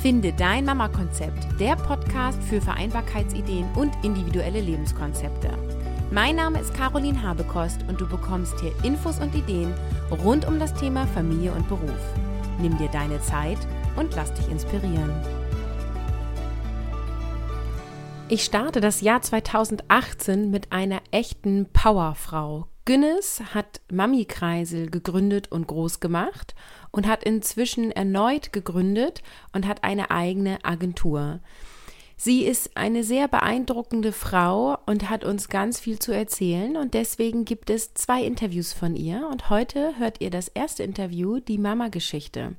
Finde dein Mama-Konzept, der Podcast für Vereinbarkeitsideen und individuelle Lebenskonzepte. Mein Name ist Caroline Habekost und du bekommst hier Infos und Ideen rund um das Thema Familie und Beruf. Nimm dir deine Zeit und lass dich inspirieren. Ich starte das Jahr 2018 mit einer echten Powerfrau. Günnes hat Mami-Kreisel gegründet und groß gemacht und hat inzwischen erneut gegründet und hat eine eigene Agentur. Sie ist eine sehr beeindruckende Frau und hat uns ganz viel zu erzählen und deswegen gibt es zwei Interviews von ihr und heute hört ihr das erste Interview, die Mama-Geschichte.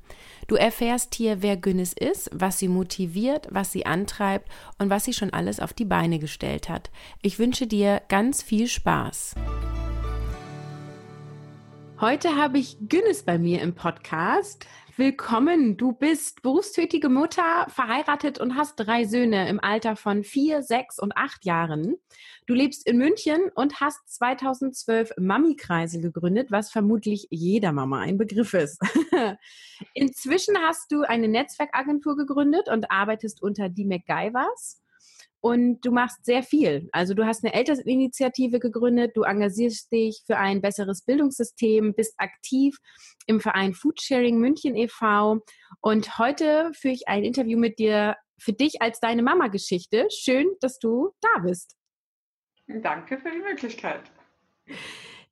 Du erfährst hier, wer Günnis ist, was sie motiviert, was sie antreibt und was sie schon alles auf die Beine gestellt hat. Ich wünsche dir ganz viel Spaß. Heute habe ich Günnis bei mir im Podcast. Willkommen. Du bist berufstätige Mutter, verheiratet und hast drei Söhne im Alter von vier, sechs und acht Jahren. Du lebst in München und hast 2012 Mami-Kreise gegründet, was vermutlich jeder Mama ein Begriff ist. Inzwischen hast du eine Netzwerkagentur gegründet und arbeitest unter die MacGyvers und du machst sehr viel. Also du hast eine Elterninitiative gegründet, du engagierst dich für ein besseres Bildungssystem, bist aktiv im Verein Foodsharing München e.V. Und heute führe ich ein Interview mit dir für dich als deine Mama-Geschichte. Schön, dass du da bist. Danke für die Möglichkeit.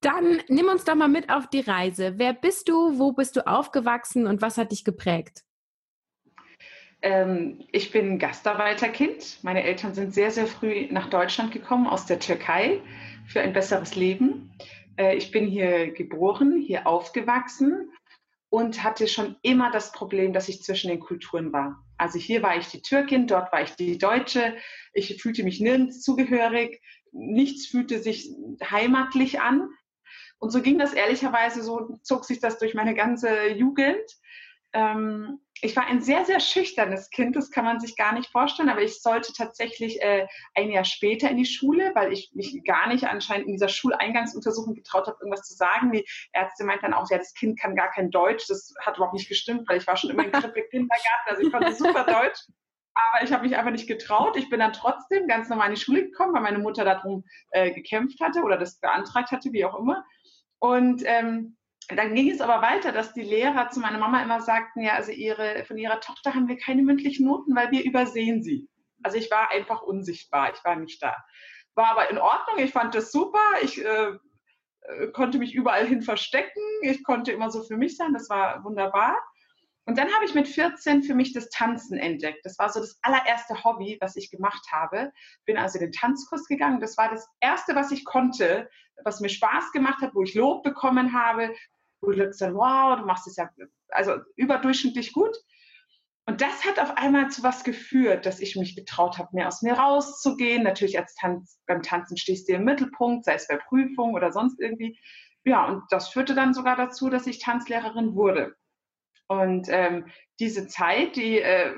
Dann nimm uns doch mal mit auf die Reise. Wer bist du? Wo bist du aufgewachsen und was hat dich geprägt? Ähm, ich bin Gastarbeiterkind. Meine Eltern sind sehr, sehr früh nach Deutschland gekommen aus der Türkei für ein besseres Leben. Äh, ich bin hier geboren, hier aufgewachsen und hatte schon immer das Problem, dass ich zwischen den Kulturen war. Also hier war ich die Türkin, dort war ich die Deutsche. Ich fühlte mich nirgends zugehörig. Nichts fühlte sich heimatlich an. Und so ging das ehrlicherweise, so zog sich das durch meine ganze Jugend. Ähm, ich war ein sehr, sehr schüchternes Kind, das kann man sich gar nicht vorstellen, aber ich sollte tatsächlich äh, ein Jahr später in die Schule, weil ich mich gar nicht anscheinend in dieser Schuleingangsuntersuchung getraut habe, irgendwas zu sagen. Die Ärzte meinten dann auch, ja, das Kind kann gar kein Deutsch. Das hat überhaupt nicht gestimmt, weil ich war schon immer im Krippe-Kindergarten, also ich konnte super Deutsch. Aber ich habe mich einfach nicht getraut. Ich bin dann trotzdem ganz normal in die Schule gekommen, weil meine Mutter darum äh, gekämpft hatte oder das beantragt hatte, wie auch immer. Und ähm, dann ging es aber weiter, dass die Lehrer zu meiner Mama immer sagten, ja, also ihre, von ihrer Tochter haben wir keine mündlichen Noten, weil wir übersehen sie. Also ich war einfach unsichtbar, ich war nicht da. War aber in Ordnung, ich fand das super, ich äh, äh konnte mich überall hin verstecken, ich konnte immer so für mich sein, das war wunderbar. Und dann habe ich mit 14 für mich das Tanzen entdeckt. Das war so das allererste Hobby, was ich gemacht habe. Bin also den Tanzkurs gegangen. Das war das erste, was ich konnte, was mir Spaß gemacht hat, wo ich Lob bekommen habe, wo du gesagt wow, du machst es ja also überdurchschnittlich gut. Und das hat auf einmal zu was geführt, dass ich mich getraut habe, mehr aus mir rauszugehen. Natürlich als Tanz, beim Tanzen stehst du im Mittelpunkt, sei es bei Prüfungen oder sonst irgendwie. Ja, und das führte dann sogar dazu, dass ich Tanzlehrerin wurde. Und ähm, diese Zeit, die äh,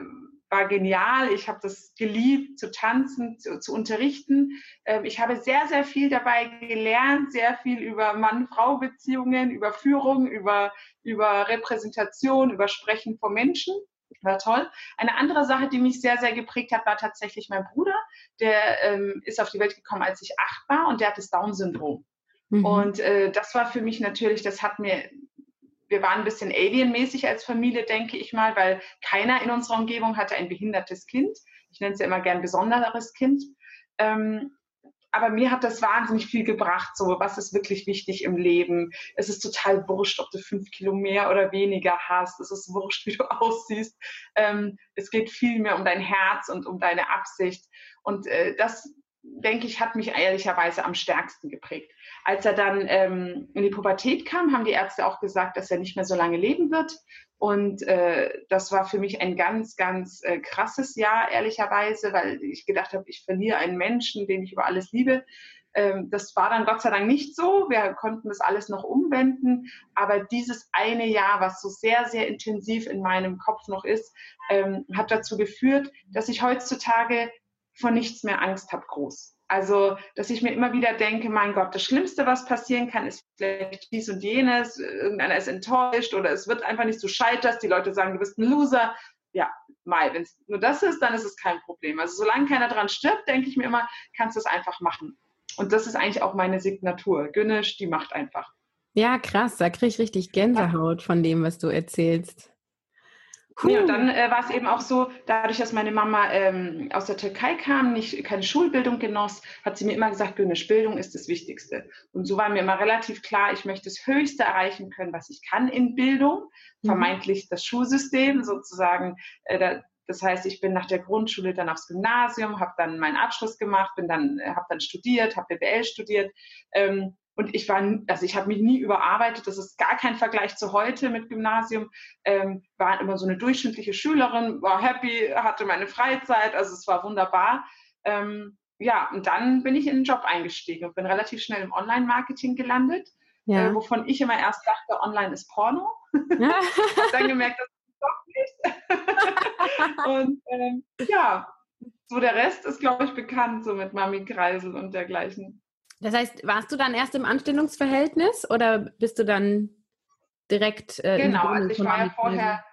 war genial. Ich habe das geliebt, zu tanzen, zu, zu unterrichten. Ähm, ich habe sehr, sehr viel dabei gelernt, sehr viel über Mann-Frau-Beziehungen, über Führung, über, über Repräsentation, über Sprechen vor Menschen. War toll. Eine andere Sache, die mich sehr, sehr geprägt hat, war tatsächlich mein Bruder. Der ähm, ist auf die Welt gekommen, als ich acht war und der hat das Down-Syndrom. Mhm. Und äh, das war für mich natürlich, das hat mir wir waren ein bisschen alienmäßig als Familie, denke ich mal, weil keiner in unserer Umgebung hatte ein behindertes Kind. Ich nenne es ja immer gern besonderes Kind. Ähm, aber mir hat das wahnsinnig viel gebracht, so was ist wirklich wichtig im Leben. Es ist total wurscht, ob du fünf Kilo mehr oder weniger hast. Es ist wurscht, wie du aussiehst. Ähm, es geht viel mehr um dein Herz und um deine Absicht. Und äh, das, denke ich, hat mich ehrlicherweise am stärksten geprägt. Als er dann ähm, in die Pubertät kam, haben die Ärzte auch gesagt, dass er nicht mehr so lange leben wird. Und äh, das war für mich ein ganz, ganz äh, krasses Jahr, ehrlicherweise, weil ich gedacht habe, ich verliere einen Menschen, den ich über alles liebe. Ähm, das war dann Gott sei Dank nicht so. Wir konnten das alles noch umwenden. Aber dieses eine Jahr, was so sehr, sehr intensiv in meinem Kopf noch ist, ähm, hat dazu geführt, dass ich heutzutage vor nichts mehr Angst habe, groß. Also, dass ich mir immer wieder denke, mein Gott, das Schlimmste, was passieren kann, ist vielleicht dies und jenes, irgendeiner ist enttäuscht oder es wird einfach nicht so scheiterst, die Leute sagen, du bist ein Loser. Ja, Mai, wenn es nur das ist, dann ist es kein Problem. Also solange keiner dran stirbt, denke ich mir immer, kannst du es einfach machen. Und das ist eigentlich auch meine Signatur. Günnisch, die macht einfach. Ja, krass, da kriege ich richtig Gänsehaut von dem, was du erzählst. Nee, und dann äh, war es eben auch so, dadurch, dass meine Mama ähm, aus der Türkei kam, nicht, keine Schulbildung genoss, hat sie mir immer gesagt, Günisch, Bildung ist das Wichtigste. Und so war mir immer relativ klar, ich möchte das Höchste erreichen können, was ich kann in Bildung, mhm. vermeintlich das Schulsystem sozusagen. Äh, da, das heißt, ich bin nach der Grundschule dann aufs Gymnasium, habe dann meinen Abschluss gemacht, bin dann, äh, habe dann studiert, habe BWL studiert. Ähm, und ich war, also ich habe mich nie überarbeitet, das ist gar kein Vergleich zu heute mit Gymnasium, ähm, war immer so eine durchschnittliche Schülerin, war happy, hatte meine Freizeit, also es war wunderbar. Ähm, ja, und dann bin ich in den Job eingestiegen und bin relativ schnell im Online-Marketing gelandet, ja. äh, wovon ich immer erst dachte, online ist Porno. Ja. dann gemerkt, das ist doch nicht. und ähm, ja, so der Rest ist, glaube ich, bekannt, so mit Mami Kreisel und dergleichen. Das heißt, warst du dann erst im Anstellungsverhältnis oder bist du dann direkt äh, Genau, also ich war ja vorher.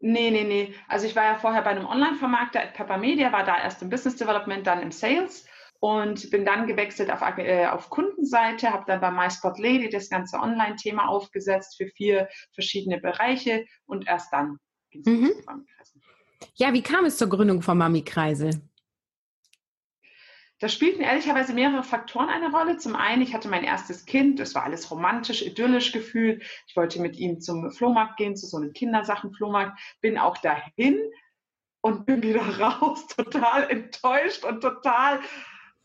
Nee, nee, nee. Also ich war ja vorher bei einem Online-Vermarkter, Pepper Media, war da erst im Business Development, dann im Sales und bin dann gewechselt auf, äh, auf Kundenseite, habe dann bei MySpot Lady das ganze Online-Thema aufgesetzt für vier verschiedene Bereiche und erst dann ging es mhm. zu. Ja, wie kam es zur Gründung von Mami Kreisel? Da spielten ehrlicherweise mehrere Faktoren eine Rolle. Zum einen, ich hatte mein erstes Kind, es war alles romantisch, idyllisch gefühlt. Ich wollte mit ihm zum Flohmarkt gehen, zu so einem Kindersachen-Flohmarkt, bin auch dahin und bin wieder raus, total enttäuscht und total,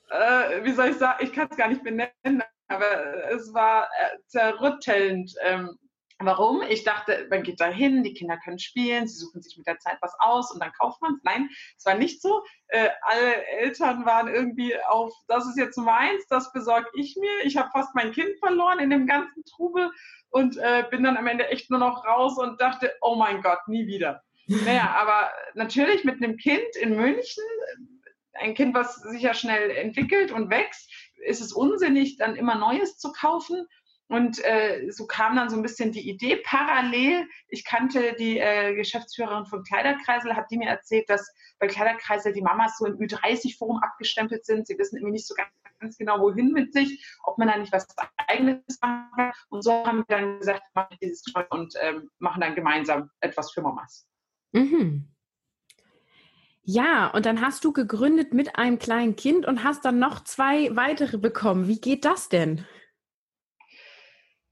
äh, wie soll ich sagen, ich kann es gar nicht benennen, aber es war äh, zerrüttelnd. Ähm, Warum? Ich dachte, man geht da hin, die Kinder können spielen, sie suchen sich mit der Zeit was aus und dann kauft man es. Nein, es war nicht so. Äh, alle Eltern waren irgendwie auf, das ist jetzt meins, das besorge ich mir. Ich habe fast mein Kind verloren in dem ganzen Trubel und äh, bin dann am Ende echt nur noch raus und dachte, oh mein Gott, nie wieder. Naja, aber natürlich mit einem Kind in München, ein Kind, was sich ja schnell entwickelt und wächst, ist es unsinnig, dann immer Neues zu kaufen. Und äh, so kam dann so ein bisschen die Idee parallel. Ich kannte die äh, Geschäftsführerin von Kleiderkreisel, hat die mir erzählt, dass bei Kleiderkreisel die Mamas so im Ü30-Forum abgestempelt sind. Sie wissen irgendwie nicht so ganz genau, wohin mit sich, ob man da nicht was Eigenes machen kann. Und so haben wir dann gesagt, machen dieses und ähm, machen dann gemeinsam etwas für Mamas. Mhm. Ja, und dann hast du gegründet mit einem kleinen Kind und hast dann noch zwei weitere bekommen. Wie geht das denn?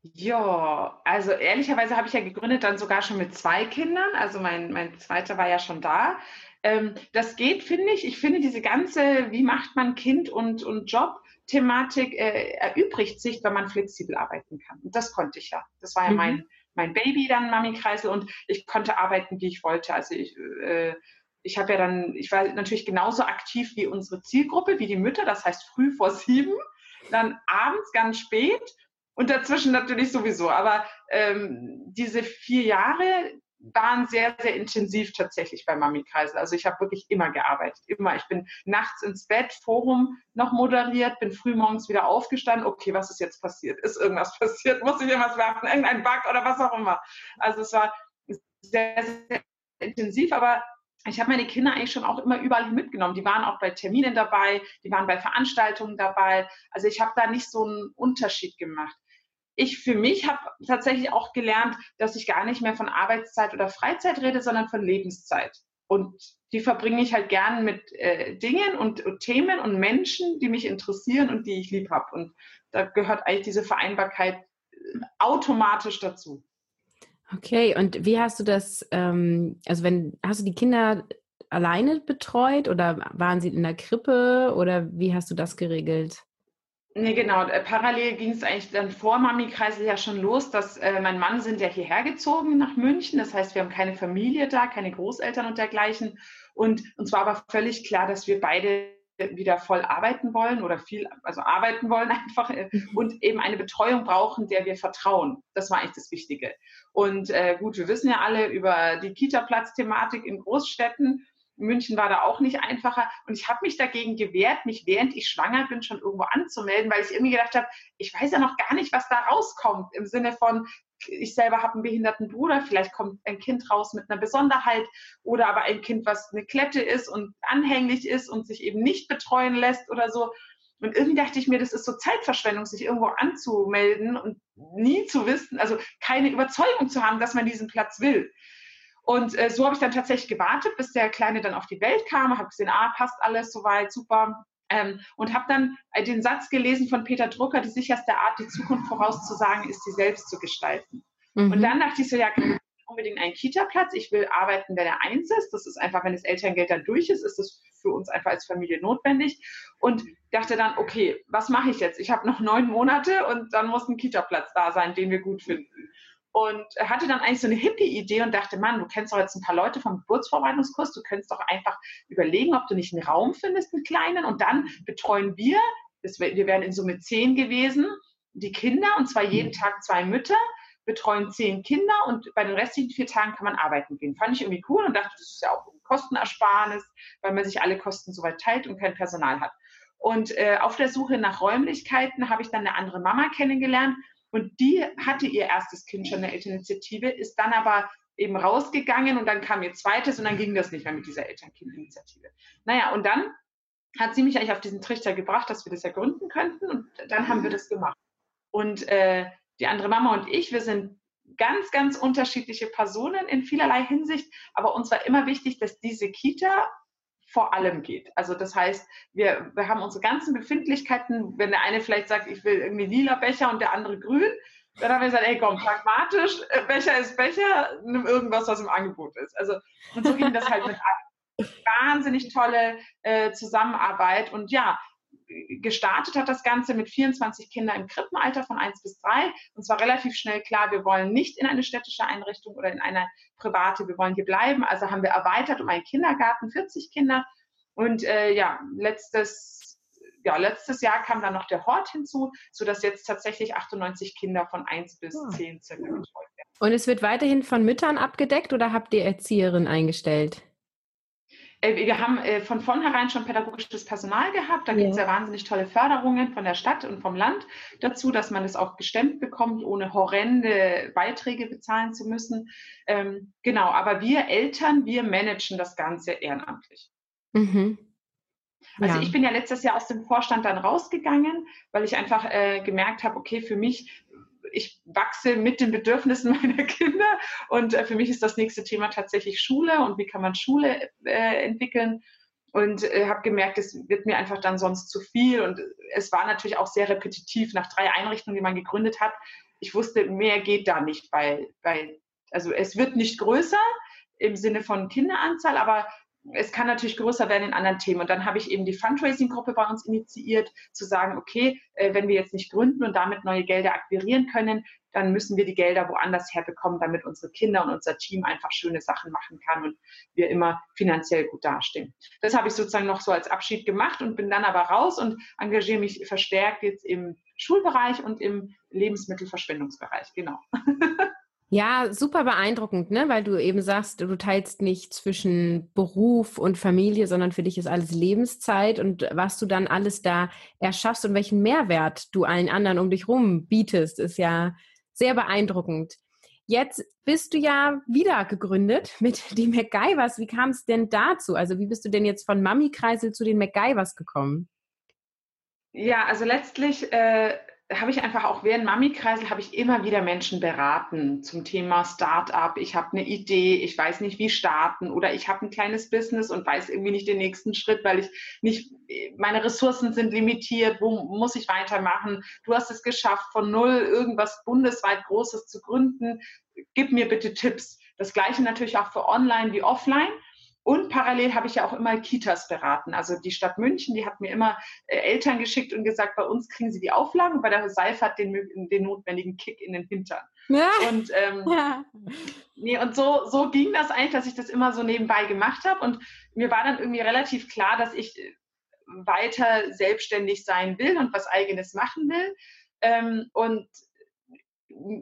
Ja, also ehrlicherweise habe ich ja gegründet dann sogar schon mit zwei Kindern. Also mein, mein zweiter war ja schon da. Ähm, das geht, finde ich. Ich finde diese ganze, wie macht man Kind und, und Job-Thematik äh, erübrigt sich, wenn man flexibel arbeiten kann. Und das konnte ich ja. Das war ja mhm. mein, mein Baby dann, Mami Kreisel, und ich konnte arbeiten, wie ich wollte. Also ich, äh, ich habe ja dann, ich war natürlich genauso aktiv wie unsere Zielgruppe, wie die Mütter, das heißt früh vor sieben, dann abends ganz spät und dazwischen natürlich sowieso. Aber ähm, diese vier Jahre waren sehr, sehr intensiv tatsächlich bei Mami Kreisel. Also ich habe wirklich immer gearbeitet, immer. Ich bin nachts ins Bett, Forum noch moderiert, bin frühmorgens wieder aufgestanden. Okay, was ist jetzt passiert? Ist irgendwas passiert? Muss ich irgendwas werfen? Irgendein Bug oder was auch immer? Also es war sehr, sehr intensiv, aber ich habe meine Kinder eigentlich schon auch immer überall mitgenommen. Die waren auch bei Terminen dabei, die waren bei Veranstaltungen dabei. Also ich habe da nicht so einen Unterschied gemacht ich für mich habe tatsächlich auch gelernt, dass ich gar nicht mehr von Arbeitszeit oder Freizeit rede, sondern von Lebenszeit. Und die verbringe ich halt gern mit äh, Dingen und, und, Themen und Menschen, die mich interessieren und die ich lieb habe. Und da gehört eigentlich diese Vereinbarkeit äh, automatisch dazu. Okay, und wie hast du das, ähm, also wenn, hast du die Kinder alleine betreut oder waren sie in der Krippe oder wie hast du das geregelt? Nee, genau. Äh, parallel ging es eigentlich dann vor Mami-Kreisel ja schon los, dass äh, mein Mann sind ja hierher gezogen nach München. Das heißt, wir haben keine Familie da, keine Großeltern und dergleichen. Und uns war aber völlig klar, dass wir beide wieder voll arbeiten wollen oder viel, also arbeiten wollen einfach äh, und eben eine Betreuung brauchen, der wir vertrauen. Das war eigentlich das Wichtige. Und äh, gut, wir wissen ja alle über die Kita-Platz-Thematik in Großstädten München war da auch nicht einfacher. Und ich habe mich dagegen gewehrt, mich während ich schwanger bin schon irgendwo anzumelden, weil ich irgendwie gedacht habe, ich weiß ja noch gar nicht, was da rauskommt im Sinne von, ich selber habe einen behinderten Bruder, vielleicht kommt ein Kind raus mit einer Besonderheit oder aber ein Kind, was eine Klette ist und anhänglich ist und sich eben nicht betreuen lässt oder so. Und irgendwie dachte ich mir, das ist so Zeitverschwendung, sich irgendwo anzumelden und nie zu wissen, also keine Überzeugung zu haben, dass man diesen Platz will. Und äh, so habe ich dann tatsächlich gewartet, bis der Kleine dann auf die Welt kam, habe gesehen, ah, passt alles soweit, super. Ähm, und habe dann äh, den Satz gelesen von Peter Drucker, die sicherste Art, die Zukunft vorauszusagen, ist, sie selbst zu gestalten. Mhm. Und dann dachte ich so, ja, unbedingt einen Kita-Platz. Ich will arbeiten, wenn er eins ist. Das ist einfach, wenn das Elterngeld dann durch ist, ist das für uns einfach als Familie notwendig. Und dachte dann, okay, was mache ich jetzt? Ich habe noch neun Monate und dann muss ein Kita-Platz da sein, den wir gut finden. Und hatte dann eigentlich so eine Hippie-Idee und dachte, Mann, du kennst doch jetzt ein paar Leute vom Geburtsvorbereitungskurs, du könntest doch einfach überlegen, ob du nicht einen Raum findest, einen kleinen, und dann betreuen wir, das, wir wären in Summe zehn gewesen, die Kinder, und zwar jeden mhm. Tag zwei Mütter, betreuen zehn Kinder und bei den restlichen vier Tagen kann man arbeiten gehen. Fand ich irgendwie cool und dachte, das ist ja auch ein Kostenersparnis, weil man sich alle Kosten soweit teilt und kein Personal hat. Und äh, auf der Suche nach Räumlichkeiten habe ich dann eine andere Mama kennengelernt und die hatte ihr erstes Kind schon in der Elterninitiative, ist dann aber eben rausgegangen und dann kam ihr zweites und dann ging das nicht mehr mit dieser Elternkind-Initiative. Naja, und dann hat sie mich eigentlich auf diesen Trichter gebracht, dass wir das ja gründen könnten und dann haben wir das gemacht. Und äh, die andere Mama und ich, wir sind ganz, ganz unterschiedliche Personen in vielerlei Hinsicht, aber uns war immer wichtig, dass diese Kita vor allem geht. Also das heißt, wir, wir haben unsere ganzen Befindlichkeiten, wenn der eine vielleicht sagt, ich will irgendwie lila Becher und der andere grün, dann haben wir gesagt, ey komm, pragmatisch, äh, Becher ist Becher, nimm irgendwas, was im Angebot ist. Also und so ging das halt mit wahnsinnig tolle äh, Zusammenarbeit und ja, gestartet hat das Ganze mit 24 Kindern im Krippenalter von 1 bis 3. Und zwar relativ schnell klar, wir wollen nicht in eine städtische Einrichtung oder in eine private, wir wollen hier bleiben. Also haben wir erweitert um einen Kindergarten, 40 Kinder. Und äh, ja, letztes, ja, letztes Jahr kam dann noch der Hort hinzu, sodass jetzt tatsächlich 98 Kinder von 1 bis oh. 10 circa betreut werden. Und es wird weiterhin von Müttern abgedeckt oder habt ihr Erzieherin eingestellt? Äh, wir haben äh, von vornherein schon pädagogisches Personal gehabt. Da ja. gibt es ja wahnsinnig tolle Förderungen von der Stadt und vom Land dazu, dass man es auch gestemmt bekommt, ohne horrende Beiträge bezahlen zu müssen. Ähm, genau, aber wir Eltern, wir managen das Ganze ehrenamtlich. Mhm. Also ja. ich bin ja letztes Jahr aus dem Vorstand dann rausgegangen, weil ich einfach äh, gemerkt habe, okay, für mich ich wachse mit den Bedürfnissen meiner Kinder und äh, für mich ist das nächste Thema tatsächlich Schule und wie kann man Schule äh, entwickeln und äh, habe gemerkt, es wird mir einfach dann sonst zu viel und es war natürlich auch sehr repetitiv nach drei Einrichtungen, die man gegründet hat. Ich wusste, mehr geht da nicht, weil, weil also es wird nicht größer im Sinne von Kinderanzahl, aber es kann natürlich größer werden in anderen Themen. Und dann habe ich eben die Fundraising-Gruppe bei uns initiiert, zu sagen, okay, äh, wenn wir jetzt nicht gründen und damit neue Gelder akquirieren können, dann müssen wir die Gelder woanders herbekommen, damit unsere Kinder und unser Team einfach schöne Sachen machen kann und wir immer finanziell gut dastehen. Das habe ich sozusagen noch so als Abschied gemacht und bin dann aber raus und engagiere mich verstärkt jetzt im Schulbereich und im Lebensmittelverschwendungsbereich. Genau. Ja, super beeindruckend, ne? weil du eben sagst, du teilst nicht zwischen Beruf und Familie, sondern für dich ist alles Lebenszeit und was du dann alles da erschaffst und welchen Mehrwert du allen anderen um dich rum bietest, ist ja sehr beeindruckend. Jetzt bist du ja wieder gegründet mit den MacGyvers. Wie kam es denn dazu? Also wie bist du denn jetzt von Mami-Kreisel zu den MacGyvers gekommen? Ja, also letztlich äh, habe ich einfach auch während Mami-Kreisel habe ich immer wieder Menschen beraten zum Thema Start-up. Ich habe eine Idee, ich weiß nicht, wie starten oder ich habe ein kleines Business und weiß irgendwie nicht den nächsten Schritt, weil ich nicht, meine Ressourcen sind limitiert, wo muss ich weitermachen? Du hast es geschafft, von null irgendwas bundesweit Großes zu gründen. Gib mir bitte Tipps. Das gleiche natürlich auch für online wie offline. Und parallel habe ich ja auch immer Kitas beraten. Also die Stadt München, die hat mir immer äh, Eltern geschickt und gesagt, bei uns kriegen sie die Auflagen bei der Seifert den, den notwendigen Kick in den Hintern. Ja. Und, ähm, ja. nee, und so, so ging das eigentlich, dass ich das immer so nebenbei gemacht habe. Und mir war dann irgendwie relativ klar, dass ich äh, weiter selbstständig sein will und was eigenes machen will. Ähm, und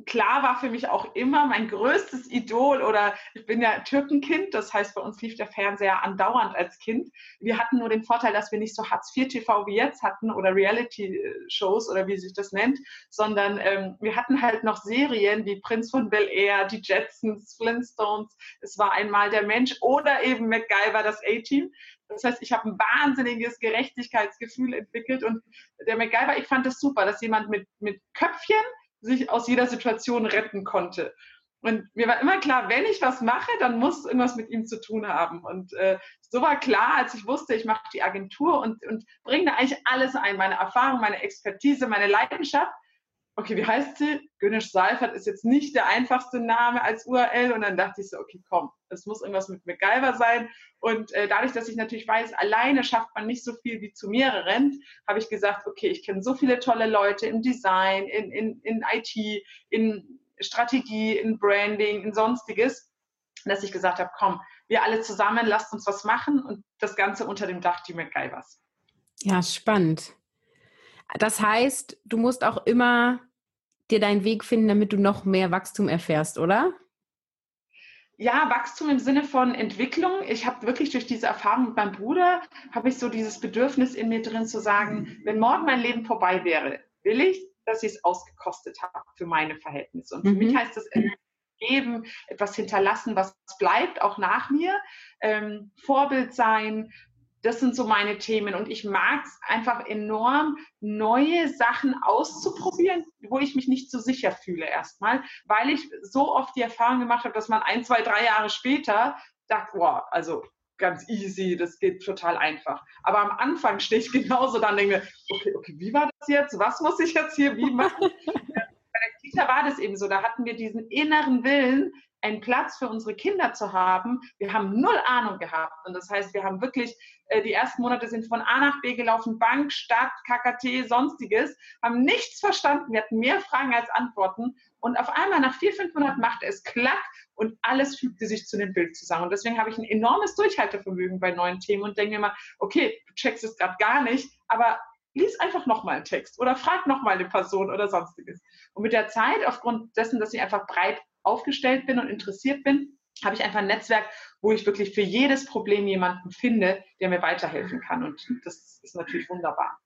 klar war für mich auch immer mein größtes Idol oder ich bin ja Türkenkind, das heißt, bei uns lief der Fernseher andauernd als Kind. Wir hatten nur den Vorteil, dass wir nicht so Hartz-IV-TV wie jetzt hatten oder Reality-Shows oder wie sich das nennt, sondern ähm, wir hatten halt noch Serien wie Prinz von Bel Air, die Jetsons, Flintstones, es war einmal der Mensch oder eben MacGyver, das A-Team. Das heißt, ich habe ein wahnsinniges Gerechtigkeitsgefühl entwickelt und der MacGyver, ich fand das super, dass jemand mit, mit Köpfchen sich aus jeder Situation retten konnte. Und mir war immer klar, wenn ich was mache, dann muss irgendwas mit ihm zu tun haben. Und äh, so war klar, als ich wusste, ich mache die Agentur und, und bringe da eigentlich alles ein, meine Erfahrung, meine Expertise, meine Leidenschaft okay, wie heißt sie? Gönisch Seifert ist jetzt nicht der einfachste Name als URL. Und dann dachte ich so, okay, komm, es muss irgendwas mit MacGyver sein. Und äh, dadurch, dass ich natürlich weiß, alleine schafft man nicht so viel wie zu mehreren, habe ich gesagt, okay, ich kenne so viele tolle Leute im Design, in, in, in IT, in Strategie, in Branding, in sonstiges, dass ich gesagt habe, komm, wir alle zusammen, lasst uns was machen und das Ganze unter dem Dach die MacGyvers. Ja, spannend. Das heißt, du musst auch immer dir deinen Weg finden, damit du noch mehr Wachstum erfährst, oder? Ja, Wachstum im Sinne von Entwicklung. Ich habe wirklich durch diese Erfahrung mit meinem Bruder, habe ich so dieses Bedürfnis in mir drin zu sagen, wenn morgen mein Leben vorbei wäre, will ich, dass ich es ausgekostet habe für meine Verhältnisse. Und für mhm. mich heißt das geben, etwas hinterlassen, was bleibt, auch nach mir. Ähm, Vorbild sein, das sind so meine Themen und ich mag es einfach enorm, neue Sachen auszuprobieren, wo ich mich nicht so sicher fühle erstmal, weil ich so oft die Erfahrung gemacht habe, dass man ein, zwei, drei Jahre später sagt, wow, also ganz easy, das geht total einfach. Aber am Anfang stehe ich genauso dann denke, okay, okay, wie war das jetzt? Was muss ich jetzt hier wie machen? Bei der Kita war das eben so, da hatten wir diesen inneren Willen, einen Platz für unsere Kinder zu haben. Wir haben null Ahnung gehabt. Und das heißt, wir haben wirklich, äh, die ersten Monate sind von A nach B gelaufen, Bank, Stadt, KKT, sonstiges, haben nichts verstanden. Wir hatten mehr Fragen als Antworten. Und auf einmal nach vier, fünf Monaten machte es klack und alles fügte sich zu dem Bild zusammen. Und deswegen habe ich ein enormes Durchhaltevermögen bei neuen Themen und denke mir immer, okay, du checkst es gerade gar nicht, aber lies einfach nochmal einen Text oder frag nochmal eine Person oder sonstiges. Und mit der Zeit, aufgrund dessen, dass ich einfach breit aufgestellt bin und interessiert bin, habe ich einfach ein Netzwerk, wo ich wirklich für jedes Problem jemanden finde, der mir weiterhelfen kann. Und das ist natürlich wunderbar.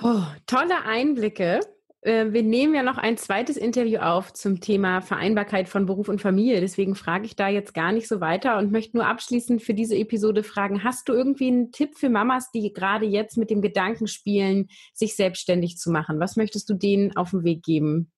Oh, tolle Einblicke. Äh, wir nehmen ja noch ein zweites Interview auf zum Thema Vereinbarkeit von Beruf und Familie. Deswegen frage ich da jetzt gar nicht so weiter und möchte nur abschließend für diese Episode fragen, hast du irgendwie einen Tipp für Mamas, die gerade jetzt mit dem Gedanken spielen, sich selbstständig zu machen? Was möchtest du denen auf den Weg geben?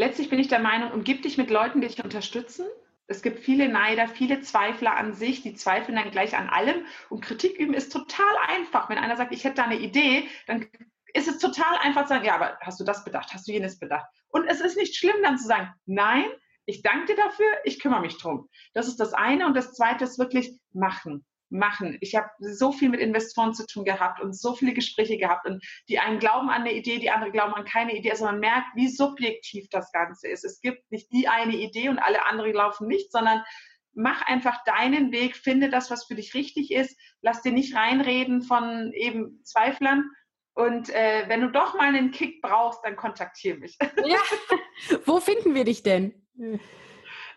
Letztlich bin ich der Meinung, umgib dich mit Leuten, die dich unterstützen. Es gibt viele Neider, viele Zweifler an sich, die zweifeln dann gleich an allem. Und Kritik üben ist total einfach. Wenn einer sagt, ich hätte da eine Idee, dann ist es total einfach zu sagen, ja, aber hast du das bedacht, hast du jenes bedacht? Und es ist nicht schlimm dann zu sagen, nein, ich danke dir dafür, ich kümmere mich drum. Das ist das eine. Und das zweite ist wirklich machen machen. Ich habe so viel mit Investoren zu tun gehabt und so viele Gespräche gehabt und die einen glauben an eine Idee, die andere glauben an keine Idee. Also man merkt, wie subjektiv das Ganze ist. Es gibt nicht die eine Idee und alle anderen laufen nicht, sondern mach einfach deinen Weg, finde das, was für dich richtig ist. Lass dir nicht reinreden von eben Zweiflern. Und äh, wenn du doch mal einen Kick brauchst, dann kontaktiere mich. Ja. Wo finden wir dich denn?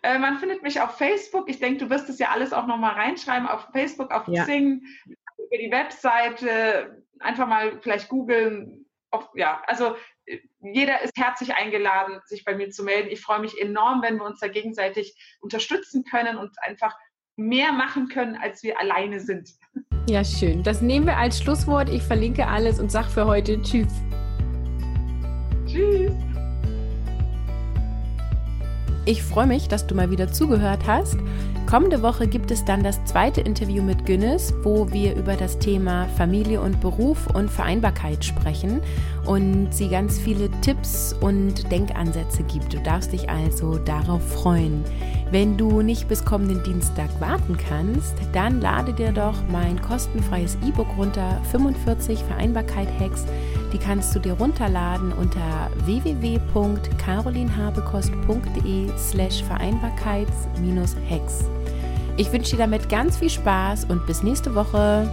Äh, man findet mich auf Facebook. Ich denke, du wirst es ja alles auch nochmal reinschreiben auf Facebook, auf ja. Xing, über die Webseite, einfach mal vielleicht googeln. Ja, also äh, jeder ist herzlich eingeladen, sich bei mir zu melden. Ich freue mich enorm, wenn wir uns da gegenseitig unterstützen können und einfach mehr machen können, als wir alleine sind. Ja, schön. Das nehmen wir als Schlusswort. Ich verlinke alles und sage für heute Tschüss. Tschüss. Ich freue mich, dass du mal wieder zugehört hast. Kommende Woche gibt es dann das zweite Interview mit Günnis, wo wir über das Thema Familie und Beruf und Vereinbarkeit sprechen und sie ganz viele Tipps und Denkansätze gibt. Du darfst dich also darauf freuen. Wenn du nicht bis kommenden Dienstag warten kannst, dann lade dir doch mein kostenfreies E-Book runter, 45 Vereinbarkeit-Hacks. Die kannst du dir runterladen unter www.carolinhabekost.de slash Vereinbarkeits-Hacks. Ich wünsche dir damit ganz viel Spaß und bis nächste Woche.